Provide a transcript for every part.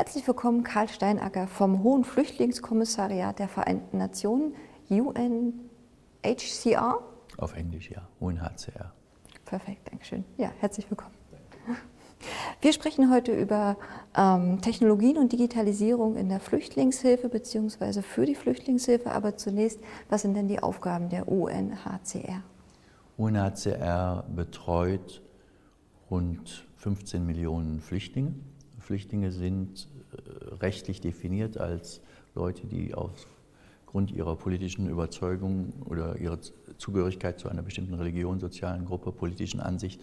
Herzlich willkommen, Karl Steinacker vom Hohen Flüchtlingskommissariat der Vereinten Nationen, UNHCR. Auf Englisch, ja, UNHCR. Perfekt, Dankeschön. Ja, herzlich willkommen. Wir sprechen heute über ähm, Technologien und Digitalisierung in der Flüchtlingshilfe bzw. für die Flüchtlingshilfe. Aber zunächst, was sind denn die Aufgaben der UNHCR? UNHCR betreut rund 15 Millionen Flüchtlinge. Flüchtlinge sind äh, rechtlich definiert als Leute, die aufgrund ihrer politischen Überzeugung oder ihrer Zugehörigkeit zu einer bestimmten Religion, sozialen Gruppe, politischen Ansicht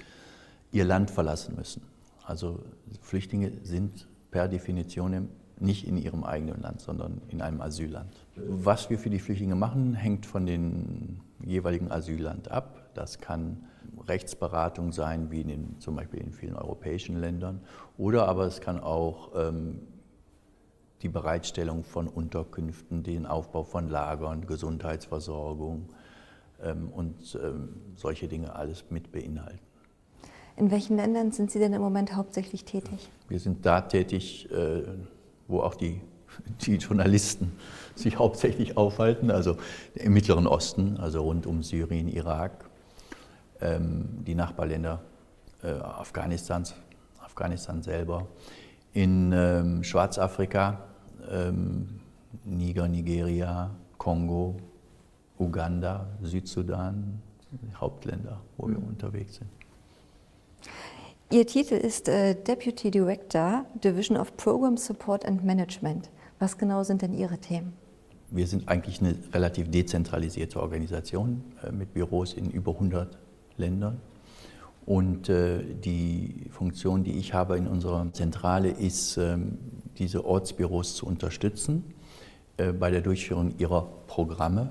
ihr Land verlassen müssen. Also Flüchtlinge sind per Definition nicht in ihrem eigenen Land, sondern in einem Asylland. Was wir für die Flüchtlinge machen, hängt von dem jeweiligen Asylland ab. Das kann Rechtsberatung sein, wie in den, zum Beispiel in vielen europäischen Ländern, oder aber es kann auch ähm, die Bereitstellung von Unterkünften, den Aufbau von Lagern, Gesundheitsversorgung ähm, und ähm, solche Dinge alles mit beinhalten. In welchen Ländern sind Sie denn im Moment hauptsächlich tätig? Wir sind da tätig, äh, wo auch die, die Journalisten sich hauptsächlich aufhalten, also im Mittleren Osten, also rund um Syrien, Irak, die Nachbarländer äh, Afghanistans, Afghanistan selber, in ähm, Schwarzafrika, ähm, Niger, Nigeria, Kongo, Uganda, Südsudan, Hauptländer, wo wir mhm. unterwegs sind. Ihr Titel ist äh, Deputy Director, Division of Program Support and Management. Was genau sind denn Ihre Themen? Wir sind eigentlich eine relativ dezentralisierte Organisation äh, mit Büros in über 100 Ländern. Und äh, die Funktion, die ich habe in unserer Zentrale, ist, ähm, diese Ortsbüros zu unterstützen äh, bei der Durchführung ihrer Programme.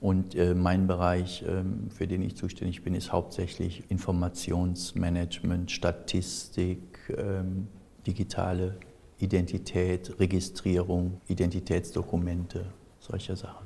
Und äh, mein Bereich, ähm, für den ich zuständig bin, ist hauptsächlich Informationsmanagement, Statistik, ähm, digitale Identität, Registrierung, Identitätsdokumente, solche Sachen.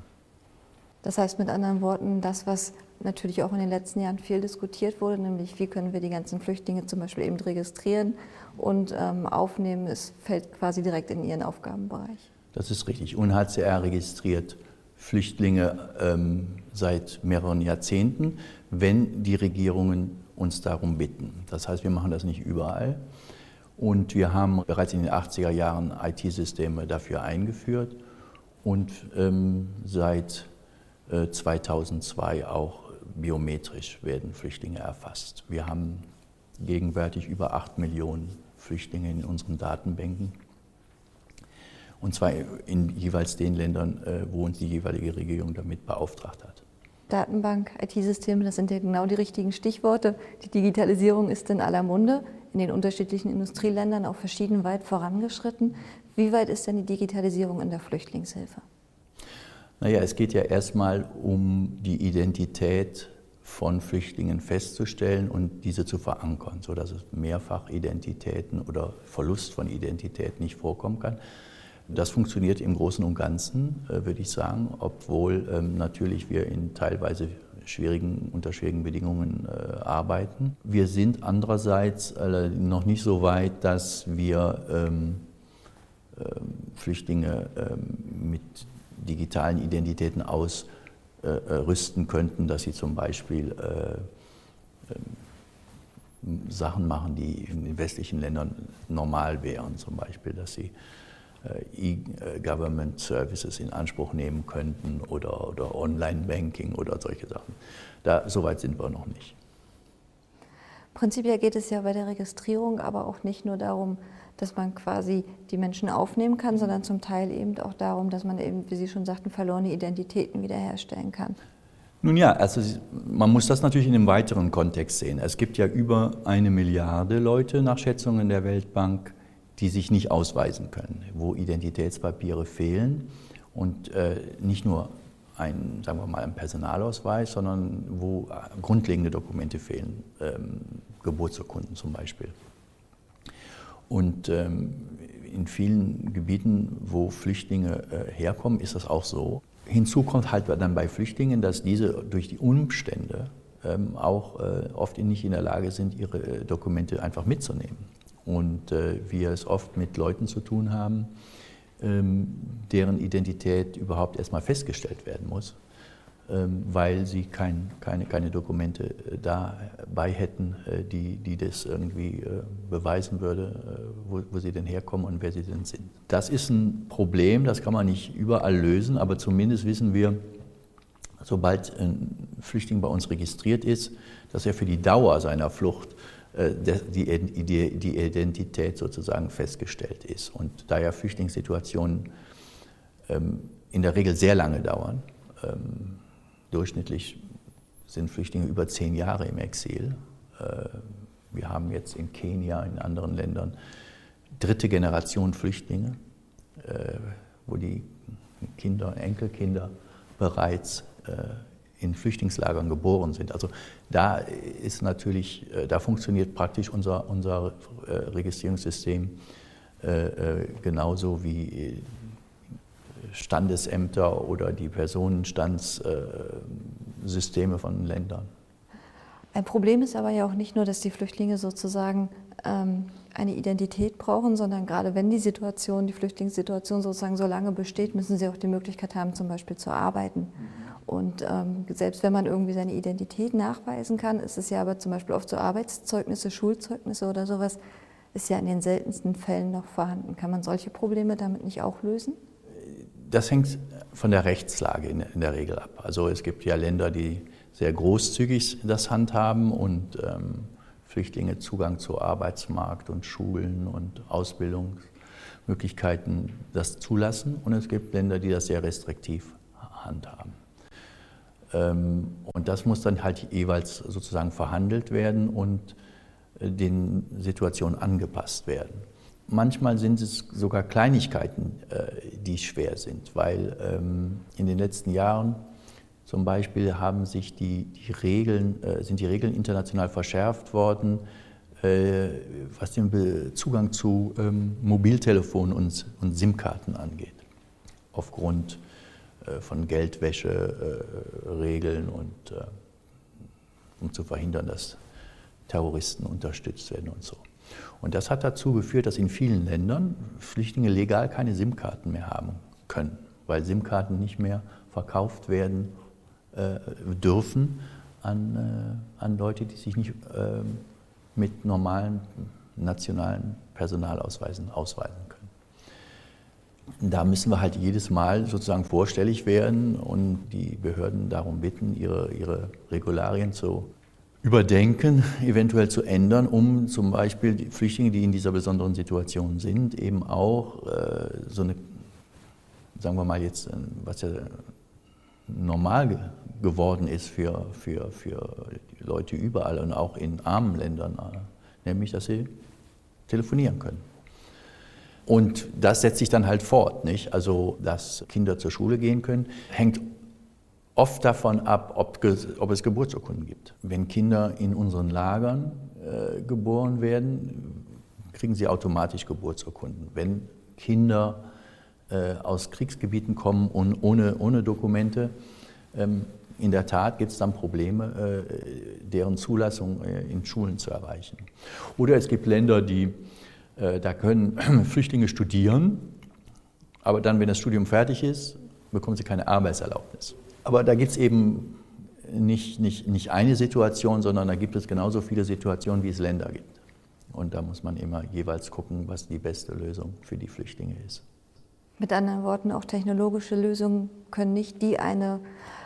Das heißt mit anderen Worten, das, was natürlich auch in den letzten Jahren viel diskutiert wurde, nämlich wie können wir die ganzen Flüchtlinge zum Beispiel eben registrieren und ähm, aufnehmen, es fällt quasi direkt in Ihren Aufgabenbereich. Das ist richtig. UNHCR registriert Flüchtlinge ähm, seit mehreren Jahrzehnten, wenn die Regierungen uns darum bitten. Das heißt, wir machen das nicht überall. Und wir haben bereits in den 80er Jahren IT-Systeme dafür eingeführt und ähm, seit 2002 äh, auch biometrisch werden Flüchtlinge erfasst. Wir haben gegenwärtig über 8 Millionen Flüchtlinge in unseren Datenbanken. Und zwar in jeweils den Ländern, äh, wo uns die jeweilige Regierung damit beauftragt hat. Datenbank, IT-Systeme, das sind ja genau die richtigen Stichworte. Die Digitalisierung ist in aller Munde, in den unterschiedlichen Industrieländern auch verschieden weit vorangeschritten. Wie weit ist denn die Digitalisierung in der Flüchtlingshilfe? Naja, es geht ja erstmal um die Identität von Flüchtlingen festzustellen und diese zu verankern, sodass es Mehrfachidentitäten oder Verlust von Identität nicht vorkommen kann. Das funktioniert im Großen und Ganzen, äh, würde ich sagen, obwohl ähm, natürlich wir in teilweise schwierigen, unter schwierigen Bedingungen äh, arbeiten. Wir sind andererseits äh, noch nicht so weit, dass wir ähm, ähm, Flüchtlinge mit digitalen Identitäten ausrüsten könnten, dass sie zum Beispiel äh, ähm, Sachen machen, die in den westlichen Ländern normal wären, zum Beispiel, dass sie äh, E-Government Services in Anspruch nehmen könnten oder, oder Online-Banking oder solche Sachen. Da, so weit sind wir noch nicht. Prinzipiell geht es ja bei der Registrierung aber auch nicht nur darum, dass man quasi die Menschen aufnehmen kann, sondern zum Teil eben auch darum, dass man eben, wie Sie schon sagten, verlorene Identitäten wiederherstellen kann. Nun ja, also man muss das natürlich in einem weiteren Kontext sehen. Es gibt ja über eine Milliarde Leute nach Schätzungen der Weltbank, die sich nicht ausweisen können, wo Identitätspapiere fehlen und äh, nicht nur ein, sagen wir mal, ein Personalausweis, sondern wo grundlegende Dokumente fehlen, ähm, Geburtsurkunden zum Beispiel. Und ähm, in vielen Gebieten, wo Flüchtlinge äh, herkommen, ist das auch so. Hinzu kommt halt dann bei Flüchtlingen, dass diese durch die Umstände ähm, auch äh, oft nicht in der Lage sind, ihre äh, Dokumente einfach mitzunehmen. Und wir es oft mit Leuten zu tun haben, ähm, deren Identität überhaupt erstmal festgestellt werden muss, weil sie kein, keine, keine Dokumente äh, dabei hätten, äh, die, die das irgendwie äh, beweisen würde, wo, wo sie denn herkommen und wer sie denn sind. Das ist ein Problem, das kann man nicht überall lösen, aber zumindest wissen wir, sobald ein Flüchtling bei uns registriert ist, dass er für die Dauer seiner Flucht die Identität sozusagen festgestellt ist. Und da ja Flüchtlingssituationen ähm, in der Regel sehr lange dauern, ähm, durchschnittlich sind Flüchtlinge über zehn Jahre im Exil. Äh, wir haben jetzt in Kenia, in anderen Ländern dritte Generation Flüchtlinge, äh, wo die Kinder, Enkelkinder bereits äh, in Flüchtlingslagern geboren sind. Also da ist natürlich, da funktioniert praktisch unser, unser Registrierungssystem genauso wie Standesämter oder die Personenstandssysteme von Ländern. Ein Problem ist aber ja auch nicht nur, dass die Flüchtlinge sozusagen ähm, eine Identität brauchen, sondern gerade wenn die Situation, die Flüchtlingssituation sozusagen so lange besteht, müssen sie auch die Möglichkeit haben, zum Beispiel zu arbeiten. Und ähm, selbst wenn man irgendwie seine Identität nachweisen kann, ist es ja aber zum Beispiel oft so Arbeitszeugnisse, Schulzeugnisse oder sowas, ist ja in den seltensten Fällen noch vorhanden. Kann man solche Probleme damit nicht auch lösen? Das hängt von der Rechtslage in, in, der Regel ab. Also es gibt ja Länder, die sehr großzügig das handhaben und ähm, Flüchtlinge Zugang zu Arbeitsmarkt und Schulen und Ausbildungsmöglichkeiten das zulassen. Und es gibt Länder, die das sehr restriktiv handhaben. Ähm, und das muss dann halt jeweils sozusagen verhandelt werden und äh, den Situationen angepasst werden. Manchmal sind es sogar Kleinigkeiten, äh, die schwer sind, weil ähm, in den letzten Jahren zum Beispiel haben sich die, die Regeln, äh, sind die Regeln international verschärft worden, äh, was den Zugang zu ähm, Mobiltelefonen und, und SIM-Karten angeht, aufgrund von Geldwäscheregeln und um zu verhindern, dass Terroristen unterstützt werden und so. Und das hat dazu geführt, dass in vielen Ländern Flüchtlinge legal keine SIM-Karten mehr haben können, weil SIM-Karten nicht mehr verkauft werden äh, dürfen an, äh, an Leute, die sich nicht äh, mit normalen nationalen Personalausweisen ausweisen können. Da müssen wir halt jedes Mal sozusagen vorstellig werden und die Behörden darum bitten, ihre, ihre Regularien zu überdenken, eventuell zu ändern, um zum Beispiel die Flüchtlinge, die in dieser besonderen Situation sind, eben auch äh, so eine, sagen wir mal jetzt, was ja normal ge geworden ist für, für, für Leute überall und auch in armen Ländern, äh, nämlich dass sie telefonieren können. Und das setzt sich dann halt fort, nicht? Also, dass Kinder zur Schule gehen können, hängt oft davon ab, ob, ob, es Geburtsurkunden gibt. Wenn Kinder in unseren Lagern äh, geboren werden, kriegen sie automatisch Geburtsurkunden. Wenn Kinder äh, aus Kriegsgebieten kommen und ohne, ohne Dokumente, ähm, in der Tat gibt es dann Probleme, äh, deren Zulassung äh, in Schulen zu erreichen. Oder es gibt Länder, die, äh, da können Flüchtlinge studieren, aber dann, wenn das Studium fertig ist, bekommen sie keine Arbeitserlaubnis. Aber da gibt es eben nicht, nicht, nicht eine Situation, sondern da gibt es genauso viele Situationen, wie es Länder gibt. Und da muss man immer jeweils gucken, was die beste Lösung für die Flüchtlinge ist. Mit anderen Worten, auch technologische Lösungen können nicht die eine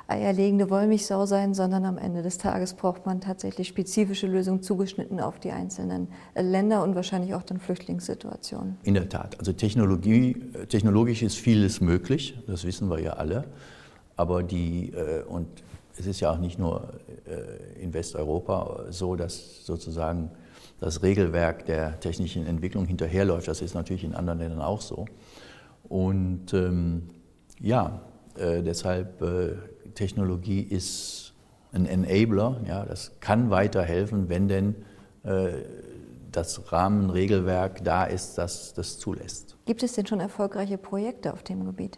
eierlegende Wollmilchsau sein, sondern am Ende des Tages braucht man tatsächlich spezifische Lösungen zugeschnitten auf die einzelnen Länder und wahrscheinlich auch dann Flüchtlingssituationen. In der Tat. Also Technologie, technologisch ist vieles möglich, das wissen wir ja alle. Aber die, äh, und es ist ja auch nicht nur äh, in Westeuropa so, dass sozusagen das Regelwerk der technischen Entwicklung hinterherläuft. Das ist natürlich in anderen Ländern auch so. Und ähm, ja, äh, deshalb äh, Technologie ist ein Enabler. Ja, das kann weiterhelfen, wenn denn äh, das Rahmenregelwerk da ist, das das zulässt. Gibt es denn schon erfolgreiche Projekte auf dem Gebiet?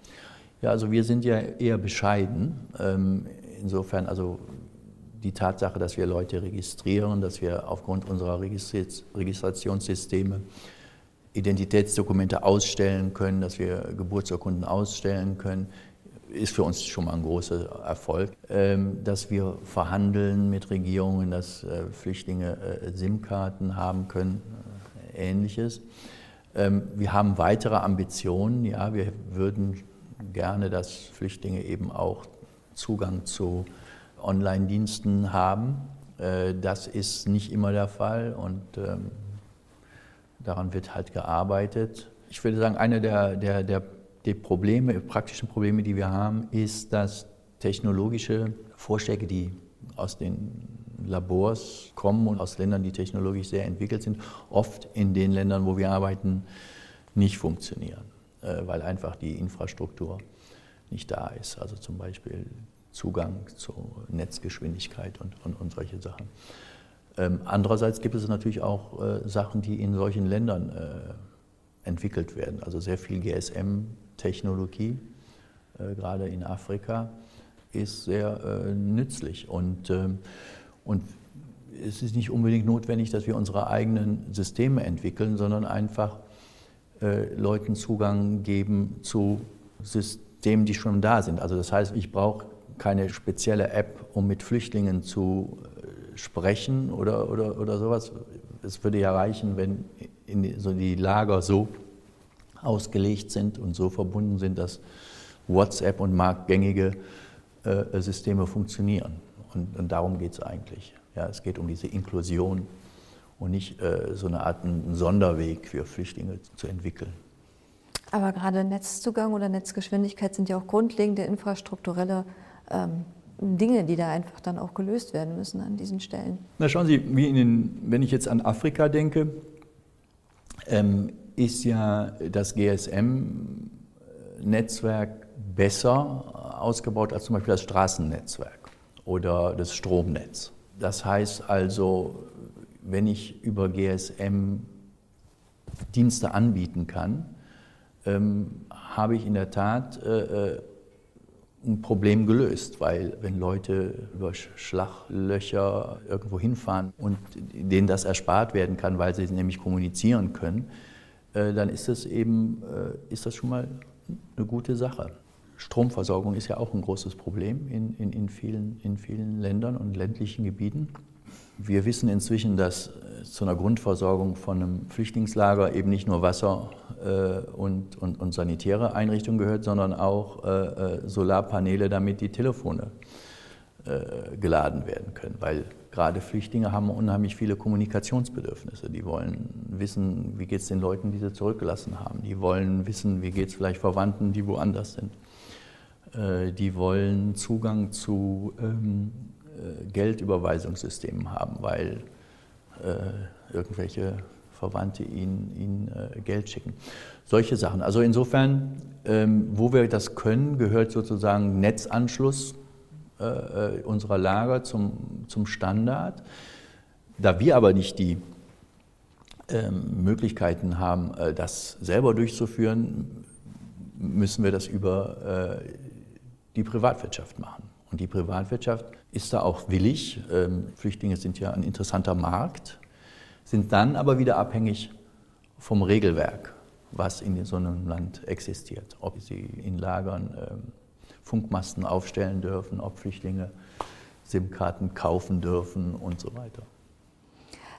Ja, also wir sind ja eher bescheiden. Ähm, insofern, also die Tatsache, dass wir Leute registrieren, dass wir aufgrund unserer Registrationssysteme Identitätsdokumente ausstellen können, dass wir Geburtsurkunden ausstellen können, ist für uns schon mal ein großer Erfolg. Ähm, dass wir verhandeln mit Regierungen, dass äh, Flüchtlinge äh, SIM-Karten haben können, äh, ähnliches. Ähm, wir haben weitere Ambitionen. Ja, wir würden gerne, dass Flüchtlinge eben auch Zugang zu Online-Diensten haben. Das ist nicht immer der Fall und ähm, daran wird halt gearbeitet. Ich würde sagen, eine der, der, der die Probleme, praktischen Probleme, die wir haben, ist, dass technologische Vorschläge, die aus den Labors kommen und aus Ländern, die technologisch sehr entwickelt sind, oft in den Ländern, wo wir arbeiten, nicht funktionieren, äh, weil einfach die Infrastruktur nicht da ist. Also zum Beispiel Zugang zur Netzgeschwindigkeit und, und, und solche Sachen. Ähm, andererseits gibt es natürlich auch äh, Sachen, die in solchen Ländern äh, entwickelt werden. Also sehr viel GSM Technologie, äh, gerade in Afrika, ist sehr äh, nützlich. Und, ähm, und es ist nicht unbedingt notwendig, dass wir unsere eigenen Systeme entwickeln, sondern einfach äh, Leuten Zugang geben zu Systemen, die schon da sind. Also das heißt, ich brauche keine spezielle App, um mit Flüchtlingen zu sprechen oder, oder, oder sowas. Es würde ja reichen, wenn in so die Lager so ausgelegt sind und so verbunden sind, dass WhatsApp und marktgängige äh, Systeme funktionieren. Und, und darum geht es eigentlich. Ja, es geht um diese Inklusion und nicht äh, so eine Art einen Sonderweg für Flüchtlinge zu entwickeln. Aber gerade Netzzugang oder Netzgeschwindigkeit sind ja auch grundlegende infrastrukturelle ähm, Dinge, die da einfach dann auch gelöst werden müssen an diesen Stellen. Na schauen Sie, wie in den, wenn ich jetzt an Afrika denke, ähm, ist ja das GSM-Netzwerk besser ausgebaut als zum Beispiel das Straßennetzwerk oder das Stromnetz. Das heißt also, wenn ich über GSM Dienste anbieten kann, ähm, habe ich in der Tat äh, äh, ein Problem gelöst, weil wenn Leute über Schlaglöcher irgendwo hinfahren und denen das erspart werden kann, weil sie nämlich kommunizieren können, äh, dann ist das eben äh, ist das schon mal eine gute Sache. Stromversorgung ist ja auch ein großes Problem in, in, in, vielen, in vielen Ländern und ländlichen Gebieten. Wir wissen inzwischen, dass äh, zu einer Grundversorgung von einem Flüchtlingslager eben nicht nur Wasser äh, und, und, und, sanitäre Einrichtungen gehört, sondern auch äh, Solarpaneele, damit die Telefone äh, geladen werden können. Weil gerade Flüchtlinge haben unheimlich viele Kommunikationsbedürfnisse. Die wollen wissen, wie geht es den Leuten, die sie zurückgelassen haben. Die wollen wissen, wie geht es vielleicht Verwandten, die woanders sind. Äh, die wollen Zugang zu ähm, äh, Geldüberweisungssystemen haben, weil äh, irgendwelche Verwandte ihnen, ihnen äh, Geld schicken. Solche Sachen. Also insofern, ähm, wo wir das können, gehört sozusagen Netzanschluss äh, unserer Lager zum, zum Standard. Da wir aber nicht die ähm, Möglichkeiten haben, äh, das selber durchzuführen, müssen wir das über äh, die Privatwirtschaft machen. Und die Privatwirtschaft ist da auch willig. Ähm, Flüchtlinge sind ja ein interessanter Markt, sind dann aber wieder abhängig vom Regelwerk, was in so einem Land existiert. Ob sie in Lagern ähm, Funkmasten aufstellen dürfen, ob Flüchtlinge SIM-Karten kaufen dürfen und so weiter.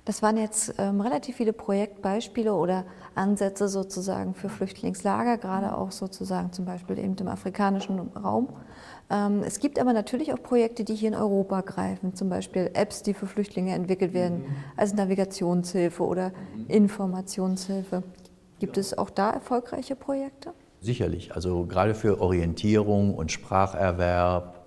Das waren jetzt ähm, relativ viele Projektbeispiele oder Ansätze sozusagen für Flüchtlingslager, gerade auch sozusagen zum Beispiel eben im afrikanischen Raum. Ähm, es gibt aber natürlich auch Projekte, die hier in Europa greifen, zum Beispiel Apps, die für Flüchtlinge entwickelt werden, mhm. als Navigationshilfe oder mhm. Informationshilfe. Gibt es auch da erfolgreiche Projekte? Sicherlich, also gerade für Orientierung und Spracherwerb,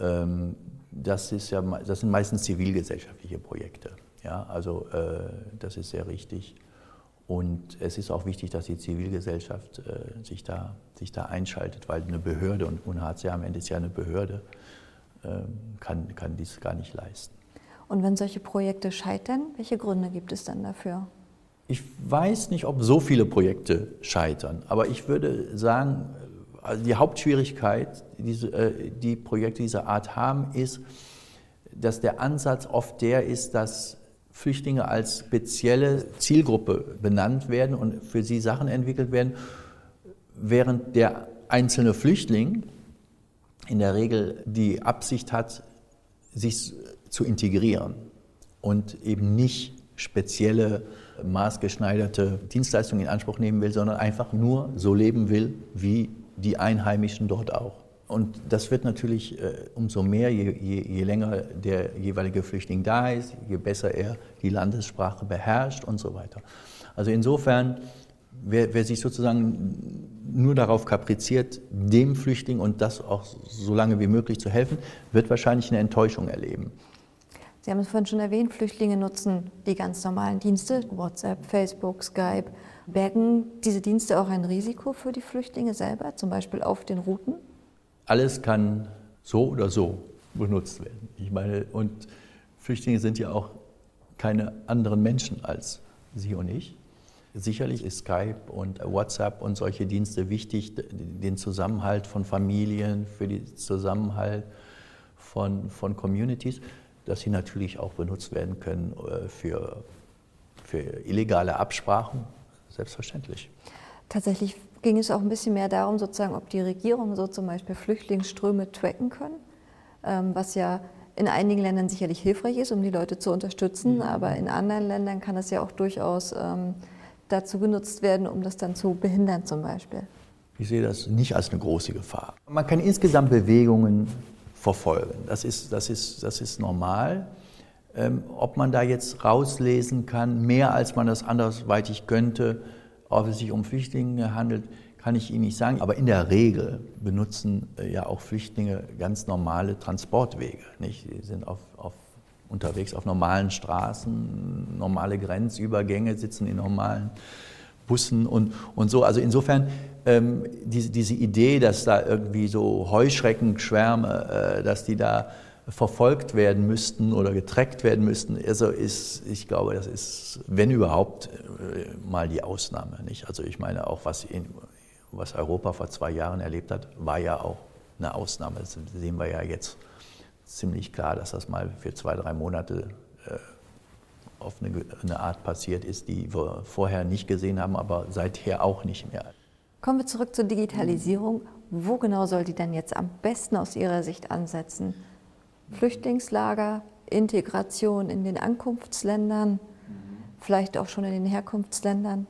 ähm, das, ist ja, das sind meistens zivilgesellschaftliche Projekte. Ja, also äh, das ist sehr richtig. Und es ist auch wichtig, dass die Zivilgesellschaft äh, sich, da, sich da einschaltet, weil eine Behörde, und UNHCR am Ende ist ja eine Behörde, äh, kann, kann dies gar nicht leisten. Und wenn solche Projekte scheitern, welche Gründe gibt es dann dafür? Ich weiß nicht, ob so viele Projekte scheitern, aber ich würde sagen, also die Hauptschwierigkeit, die, äh, die Projekte dieser Art haben, ist, dass der Ansatz oft der ist, dass Flüchtlinge als spezielle Zielgruppe benannt werden und für sie Sachen entwickelt werden, während der einzelne Flüchtling in der Regel die Absicht hat, sich zu integrieren und eben nicht spezielle maßgeschneiderte Dienstleistungen in Anspruch nehmen will, sondern einfach nur so leben will wie die Einheimischen dort auch. Und das wird natürlich äh, umso mehr, je, je, je, länger der jeweilige Flüchtling da ist, je besser er die Landessprache beherrscht und so weiter. Also insofern, wer, wer sich sozusagen nur darauf kapriziert, dem Flüchtling und das auch so lange wie möglich zu helfen, wird wahrscheinlich eine Enttäuschung erleben. Sie haben es vorhin schon erwähnt, Flüchtlinge nutzen die ganz normalen Dienste, WhatsApp, Facebook, Skype. Bergen diese Dienste auch ein Risiko für die Flüchtlinge selber, zum Beispiel auf den Routen? Alles kann so oder so benutzt werden. Ich meine, und Flüchtlinge sind ja auch keine anderen Menschen als Sie und ich. Sicherlich ist Skype und WhatsApp und solche Dienste wichtig, den Zusammenhalt von Familien, für den Zusammenhalt von, von Communities, dass sie natürlich auch benutzt werden können äh, für, für illegale Absprachen, selbstverständlich. Tatsächlich ging es auch ein bisschen mehr darum, sozusagen, ob die Regierungen so zum Beispiel Flüchtlingsströme tracken können, ähm, was ja in einigen Ländern sicherlich hilfreich ist, um die Leute zu unterstützen, mhm. aber in anderen Ländern kann es ja auch durchaus ähm, dazu genutzt werden, um das dann zu behindern zum Beispiel. Ich sehe das nicht als eine große Gefahr. Man kann insgesamt Bewegungen verfolgen. Das ist, das ist, das ist normal. Ähm, ob man da jetzt rauslesen kann, mehr als man das andersweitig könnte, ob es sich um Flüchtlinge handelt, kann ich Ihnen nicht sagen. Aber in der Regel benutzen äh, ja auch Flüchtlinge ganz normale Transportwege. Nicht? Sie sind auf, auf, unterwegs auf normalen Straßen, normale Grenzübergänge, sitzen in normalen Bussen und, und so. Also insofern ähm, diese, diese Idee, dass da irgendwie so Heuschreckenschwärme, äh, dass die da verfolgt werden müssten oder getrackt werden müssten. Also ist, ich glaube, das ist, wenn überhaupt, äh, mal die Ausnahme. Nicht? Also ich meine, auch was, in, was Europa vor zwei Jahren erlebt hat, war ja auch eine Ausnahme. Das sehen wir ja jetzt ziemlich klar, dass das mal für zwei, drei Monate äh, auf eine, eine Art passiert ist, die wir vorher nicht gesehen haben, aber seither auch nicht mehr. Kommen wir zurück zur Digitalisierung. Wo genau soll die denn jetzt am besten aus Ihrer Sicht ansetzen? Flüchtlingslager, Integration in den Ankunftsländern, vielleicht auch schon in den Herkunftsländern?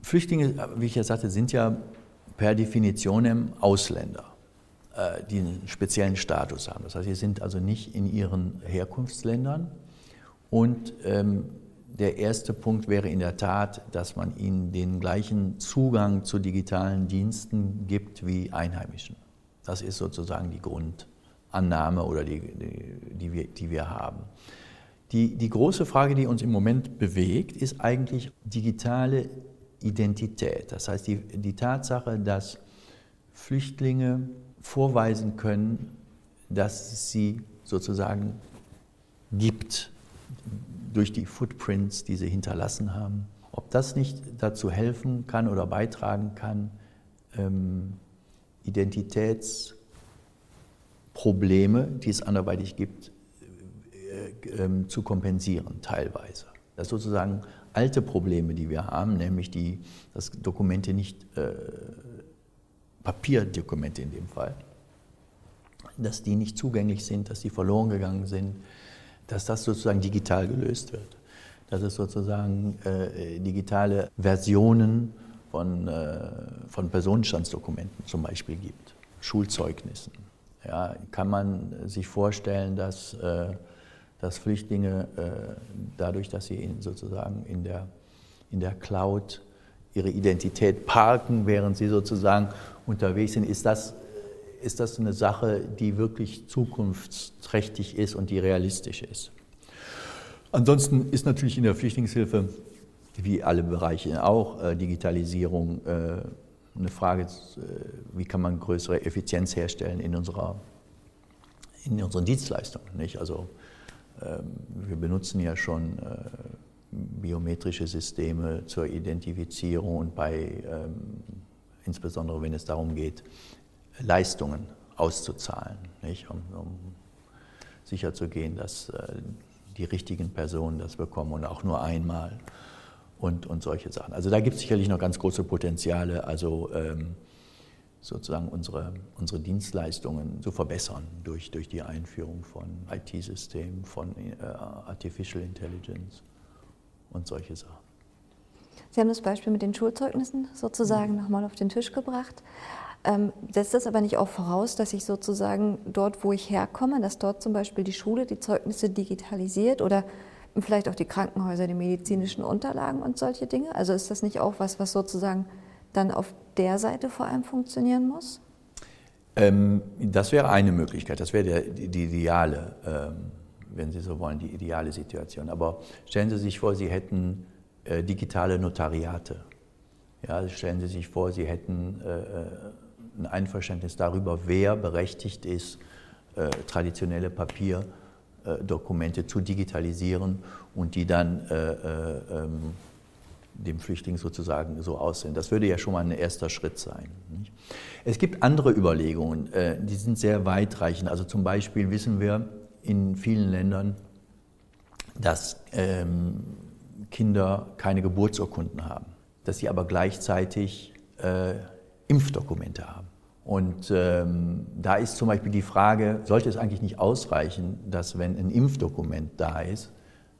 Flüchtlinge, wie ich ja sagte, sind ja per Definition Ausländer, äh, die einen speziellen Status haben. Das heißt, sie sind also nicht in ihren Herkunftsländern. Und ähm, der erste Punkt wäre in der Tat, dass man ihnen den gleichen Zugang zu digitalen Diensten gibt wie Einheimischen. Das ist sozusagen die Grund, Annahme oder die, die, die, wir, die wir haben. Die, die große Frage, die uns im Moment bewegt, ist eigentlich digitale Identität. Das heißt, die, die Tatsache, dass Flüchtlinge vorweisen können, dass es sie sozusagen gibt durch die Footprints, die sie hinterlassen haben. Ob das nicht dazu helfen kann oder beitragen kann, ähm, Identitäts- Probleme, die es anderweitig gibt, äh, ähm, zu kompensieren, teilweise. Das sozusagen alte Probleme, die wir haben, nämlich die, dass Dokumente nicht, äh, Papierdokumente in dem Fall, dass die nicht zugänglich sind, dass die verloren gegangen sind, dass das sozusagen digital gelöst wird. Dass es sozusagen äh, digitale Versionen von, äh, von Personenstandsdokumenten zum Beispiel gibt, Schulzeugnissen ja, kann man sich vorstellen, dass, äh, dass Flüchtlinge äh, dadurch, dass sie sozusagen in der, in der Cloud ihre Identität parken, während sie sozusagen unterwegs sind, ist das, ist das eine Sache, die wirklich zukunftsträchtig ist und die realistisch ist. Ansonsten ist natürlich in der Flüchtlingshilfe, wie alle Bereiche auch, äh, Digitalisierung eine Frage, äh, wie kann man größere Effizienz herstellen in, unserer, in unseren Dienstleistungen. Nicht? Also ähm, wir benutzen ja schon äh, biometrische Systeme zur Identifizierung und bei, ähm, insbesondere wenn es darum geht, Leistungen auszuzahlen. Nicht? Um, um sicherzugehen, dass äh, die richtigen Personen das bekommen und auch nur einmal und, und solche Sachen. Also da gibt es sicherlich noch ganz große Potenziale, also ähm, sozusagen unsere, unsere Dienstleistungen zu verbessern durch, durch die Einführung von IT-Systemen, von äh, Artificial Intelligence und solche Sachen. Sie haben das Beispiel mit den Schulzeugnissen sozusagen mhm. nochmal auf den Tisch gebracht. Ähm, setzt das aber nicht auch voraus, dass ich sozusagen dort, wo ich herkomme, dass dort zum Beispiel die Schule die Zeugnisse digitalisiert oder vielleicht auch die Krankenhäuser, die medizinischen Unterlagen und solche Dinge? Also ist das nicht auch was, was sozusagen dann auf der Seite vor allem funktionieren muss? Ähm, das wäre eine Möglichkeit, das wäre der, die, die, ideale, ähm, wenn Sie so wollen, die ideale Situation. Aber stellen Sie sich vor, Sie hätten äh, digitale Notariate. Ja, stellen Sie sich vor, Sie hätten äh, äh ein Einverständnis darüber, wer berechtigt ist, äh, traditionelle Papierdokumente zu digitalisieren und die dann äh, äh, ähm, dem Flüchtling sozusagen so aussehen. Das würde ja schon mal ein erster Schritt sein. Nicht? Es gibt andere Überlegungen, äh, die sind sehr weitreichend. Also zum Beispiel wissen wir in vielen Ländern, dass ähm, Kinder keine Geburtsurkunden haben, dass sie aber gleichzeitig äh, Impfdokumente haben. Und ähm, da ist zum Beispiel die Frage, sollte es eigentlich nicht ausreichen, dass wenn ein Impfdokument da ist,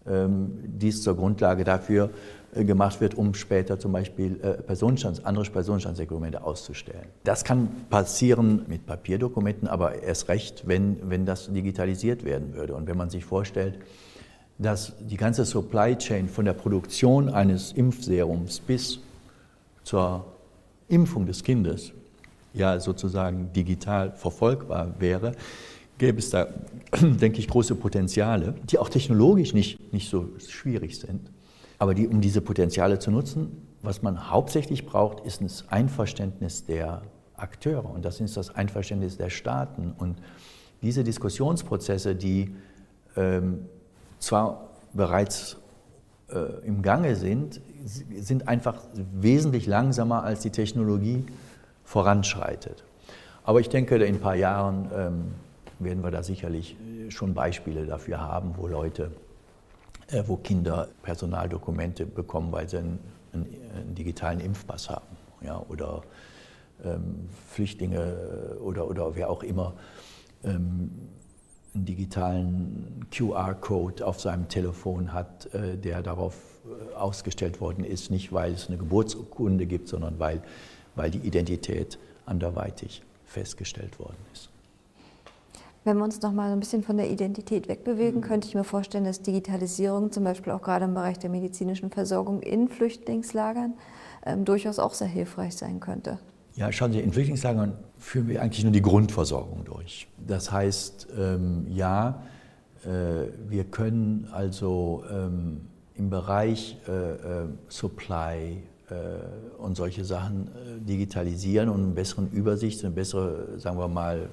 ähm, dies zur Grundlage dafür äh, gemacht wird, um später zum Beispiel äh, Personenstands, andere Personenstandsdokumente auszustellen. Das kann passieren mit Papierdokumenten, aber erst recht, wenn, wenn das digitalisiert werden würde. Und wenn man sich vorstellt, dass die ganze Supply Chain von der Produktion eines Impfserums bis zur Impfung des Kindes ja sozusagen digital verfolgbar wäre, gäbe es da, denke ich, große Potenziale, die auch technologisch nicht, nicht so schwierig sind. Aber die, um diese Potenziale zu nutzen, was man hauptsächlich braucht, ist das Einverständnis der Akteure und das ist das Einverständnis der Staaten. Und diese Diskussionsprozesse, die ähm, zwar bereits äh, im Gange sind, sind einfach wesentlich langsamer, als die Technologie voranschreitet. Aber ich denke, in ein paar Jahren ähm, werden wir da sicherlich schon Beispiele dafür haben, wo Leute, äh, wo Kinder Personaldokumente bekommen, weil sie einen, einen, einen digitalen Impfpass haben. Ja, oder ähm, Flüchtlinge oder, oder wer auch immer ähm, einen digitalen QR-Code auf seinem Telefon hat, äh, der darauf äh, ausgestellt worden ist, nicht weil es eine Geburtsurkunde gibt, sondern weil, weil die Identität anderweitig festgestellt worden ist. Wenn wir uns noch mal ein bisschen von der Identität wegbewegen, mhm. könnte ich mir vorstellen, dass Digitalisierung zum Beispiel auch gerade im Bereich der medizinischen Versorgung in Flüchtlingslagern ähm, durchaus auch sehr hilfreich sein könnte. Ja, schauen Sie, in Flüchtlingslagern führen wir eigentlich nur die Grundversorgung durch. Das heißt, ähm, ja, äh, wir können also ähm, im Bereich äh, äh, Supply und solche Sachen äh, digitalisieren und eine bessere Übersicht, eine bessere, sagen wir mal,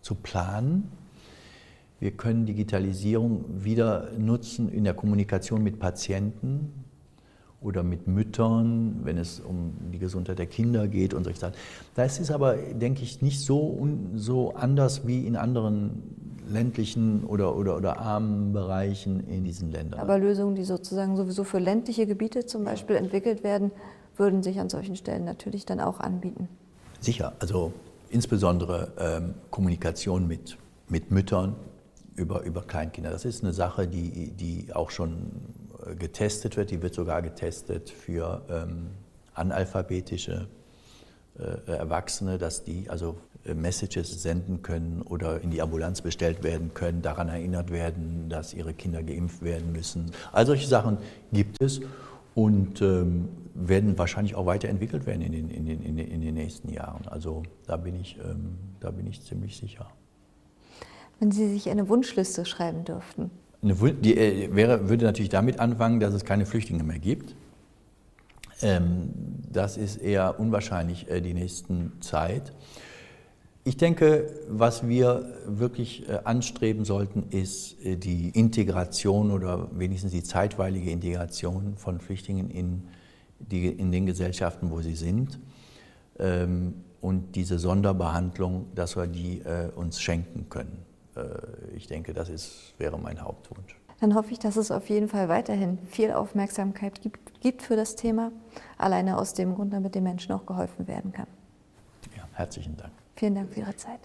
zu planen. Wir können Digitalisierung wieder nutzen in der Kommunikation mit Patienten oder mit Müttern, wenn es um die Gesundheit der Kinder geht und solche Sachen. Das ist aber, denke ich, nicht so, so anders wie in anderen ländlichen oder, oder, oder armen Bereichen in diesen Ländern. Aber Lösungen, die sozusagen sowieso für ländliche Gebiete zum Beispiel entwickelt werden, würden sich an solchen Stellen natürlich dann auch anbieten. Sicher, also insbesondere ähm, Kommunikation mit, mit Müttern über, über Kleinkinder. Das ist eine Sache, die, die auch schon äh, getestet wird. Die wird sogar getestet für ähm, analphabetische Erwachsene, dass die also äh, Messages senden können oder in die Ambulanz bestellt werden können, daran erinnert werden, dass ihre Kinder geimpft werden müssen. All solche Sachen gibt es und ähm, werden wahrscheinlich auch weiterentwickelt werden in den, in, den, in, den, in den nächsten Jahren. Also da bin, ich, ähm, da bin ich ziemlich sicher. Wenn Sie sich eine Wunschliste schreiben dürften? Eine, die äh, wäre, würde natürlich damit anfangen, dass es keine Flüchtlinge mehr gibt. Ähm, das ist eher unwahrscheinlich äh, die nächsten Zeit. Ich denke, was wir wirklich äh, anstreben sollten, ist äh, die Integration oder wenigstens die zeitweilige Integration von Flüchtlingen in, die, in den Gesellschaften, wo sie sind. Ähm, und diese Sonderbehandlung, dass wir die uns schenken können. ich denke, das ist, wäre mein Hauptwunsch. Dann hoffe ich, dass es auf jeden Fall weiterhin viel Aufmerksamkeit gibt, gibt für das Thema, alleine aus dem Grund, damit den Menschen auch geholfen werden kann. Ja, herzlichen Dank. Vielen Dank für Ihre Zeit.